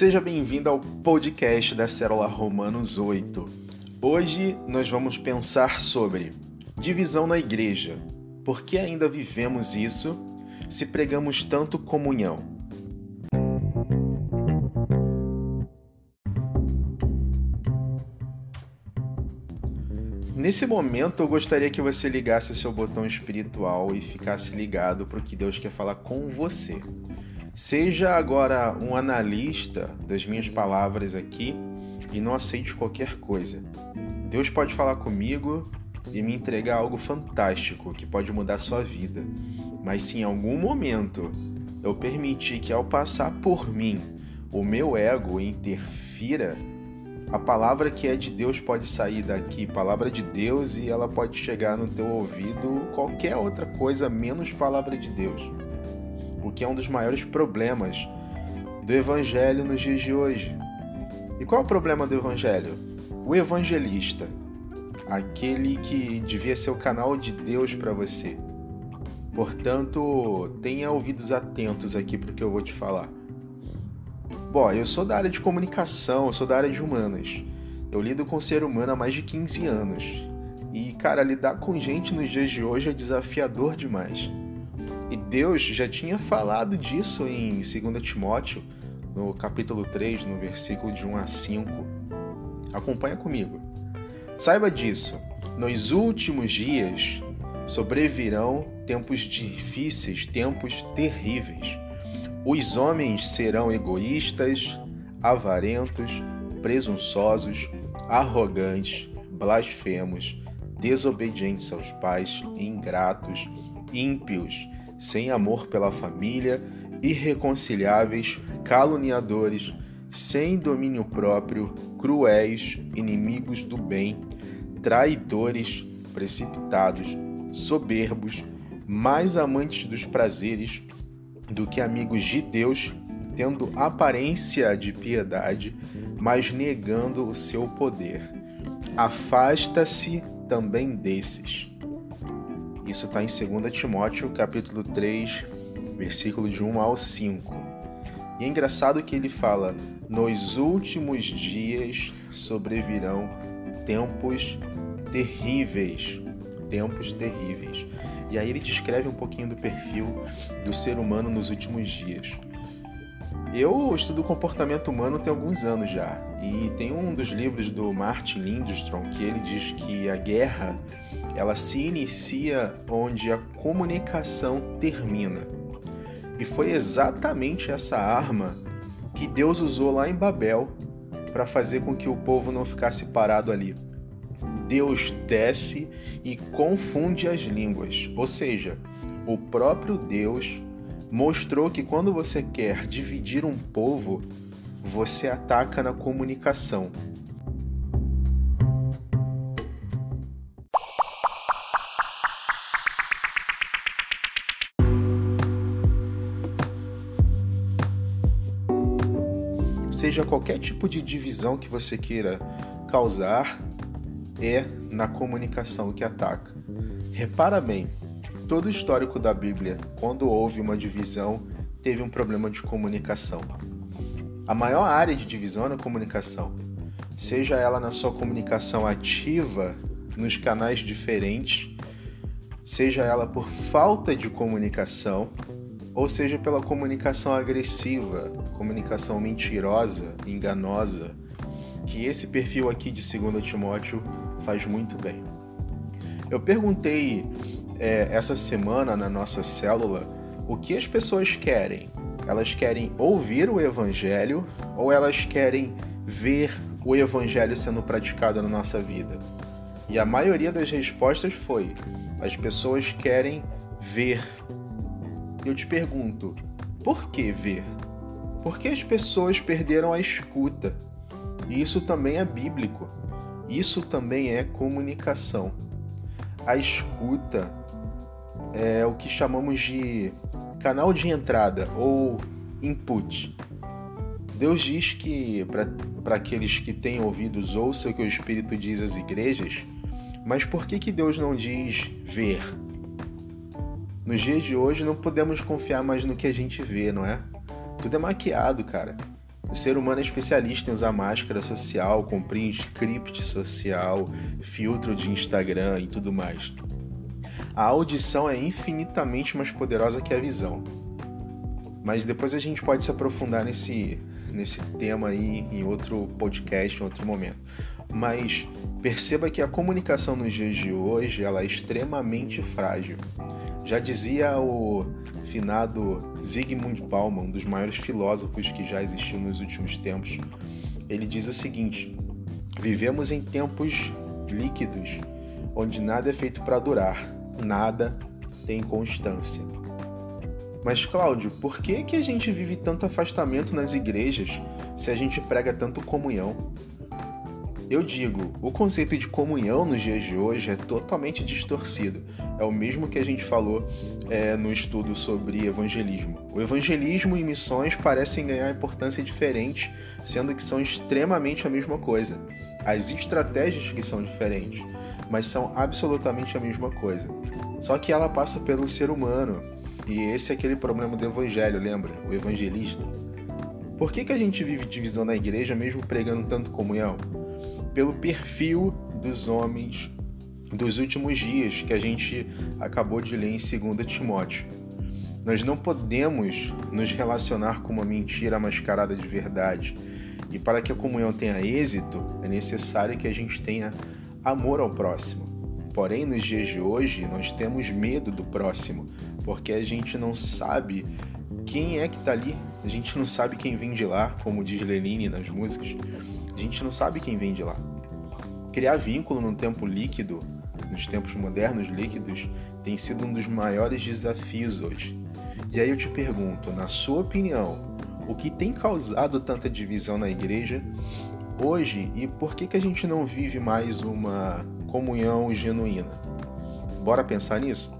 Seja bem-vindo ao podcast da Célula Romanos 8. Hoje nós vamos pensar sobre divisão na igreja. Por que ainda vivemos isso se pregamos tanto comunhão? Nesse momento, eu gostaria que você ligasse o seu botão espiritual e ficasse ligado para o que Deus quer falar com você. Seja agora um analista das minhas palavras aqui e não aceite qualquer coisa. Deus pode falar comigo e me entregar algo fantástico que pode mudar sua vida. Mas se em algum momento eu permitir que ao passar por mim o meu ego interfira, a palavra que é de Deus pode sair daqui, palavra de Deus, e ela pode chegar no teu ouvido qualquer outra coisa menos palavra de Deus que é um dos maiores problemas do evangelho nos dias de hoje. E qual é o problema do evangelho? O evangelista, aquele que devia ser o canal de Deus para você. Portanto, tenha ouvidos atentos aqui para o que eu vou te falar. Bom, eu sou da área de comunicação, eu sou da área de humanas. Eu lido com o ser humano há mais de 15 anos. E, cara, lidar com gente nos dias de hoje é desafiador demais. E Deus já tinha falado disso em 2 Timóteo, no capítulo 3, no versículo de 1 a 5. Acompanha comigo. Saiba disso, nos últimos dias sobrevirão tempos difíceis, tempos terríveis. Os homens serão egoístas, avarentos, presunçosos, arrogantes, blasfemos, desobedientes aos pais, ingratos, ímpios, sem amor pela família, irreconciliáveis, caluniadores, sem domínio próprio, cruéis, inimigos do bem, traidores, precipitados, soberbos, mais amantes dos prazeres do que amigos de Deus, tendo aparência de piedade, mas negando o seu poder. Afasta-se também desses. Isso está em 2 Timóteo, capítulo 3, versículo de 1 ao 5. E é engraçado que ele fala: Nos últimos dias sobrevirão tempos terríveis. Tempos terríveis. E aí ele descreve um pouquinho do perfil do ser humano nos últimos dias. Eu estudo comportamento humano tem alguns anos já, e tem um dos livros do Martin Lindstrom que ele diz que a guerra ela se inicia onde a comunicação termina. E foi exatamente essa arma que Deus usou lá em Babel para fazer com que o povo não ficasse parado ali. Deus desce e confunde as línguas, ou seja, o próprio Deus mostrou que quando você quer dividir um povo, você ataca na comunicação. Seja qualquer tipo de divisão que você queira causar, é na comunicação que ataca. Repara bem, todo o histórico da Bíblia, quando houve uma divisão, teve um problema de comunicação. A maior área de divisão é na comunicação, seja ela na sua comunicação ativa, nos canais diferentes, seja ela por falta de comunicação, ou seja pela comunicação agressiva, comunicação mentirosa, enganosa, que esse perfil aqui de 2 Timóteo faz muito bem. Eu perguntei é, essa semana na nossa célula o que as pessoas querem. Elas querem ouvir o evangelho ou elas querem ver o evangelho sendo praticado na nossa vida? E a maioria das respostas foi: as pessoas querem ver. Eu te pergunto, por que ver? Porque as pessoas perderam a escuta. E isso também é bíblico. Isso também é comunicação. A escuta é o que chamamos de canal de entrada ou input. Deus diz que para aqueles que têm ouvidos ouçam o que o Espírito diz às igrejas, mas por que, que Deus não diz ver? Nos dias de hoje não podemos confiar mais no que a gente vê, não é? Tudo é maquiado, cara. O ser humano é especialista em usar máscara social, cumprir script social, filtro de Instagram e tudo mais. A audição é infinitamente mais poderosa que a visão. Mas depois a gente pode se aprofundar nesse, nesse tema aí em outro podcast, em outro momento. Mas perceba que a comunicação nos dias de hoje ela é extremamente frágil. Já dizia o finado Zygmunt Bauman, um dos maiores filósofos que já existiu nos últimos tempos, ele diz o seguinte: Vivemos em tempos líquidos, onde nada é feito para durar, nada tem constância. Mas Cláudio, por que que a gente vive tanto afastamento nas igrejas se a gente prega tanto comunhão? Eu digo, o conceito de comunhão nos dias de hoje é totalmente distorcido. É o mesmo que a gente falou é, no estudo sobre evangelismo. O evangelismo e missões parecem ganhar importância diferente, sendo que são extremamente a mesma coisa. As estratégias que são diferentes, mas são absolutamente a mesma coisa. Só que ela passa pelo ser humano. E esse é aquele problema do evangelho, lembra? O evangelista. Por que, que a gente vive divisão na igreja mesmo pregando tanto comunhão? pelo perfil dos homens dos últimos dias que a gente acabou de ler em 2 Timóteo. Nós não podemos nos relacionar com uma mentira mascarada de verdade. E para que a comunhão tenha êxito, é necessário que a gente tenha amor ao próximo. Porém, nos dias de hoje, nós temos medo do próximo, porque a gente não sabe quem é que está ali, a gente não sabe quem vem de lá, como diz Lenine nas músicas. A gente não sabe quem vem de lá. Criar vínculo num tempo líquido, nos tempos modernos líquidos, tem sido um dos maiores desafios hoje. E aí eu te pergunto, na sua opinião, o que tem causado tanta divisão na igreja hoje e por que, que a gente não vive mais uma comunhão genuína? Bora pensar nisso?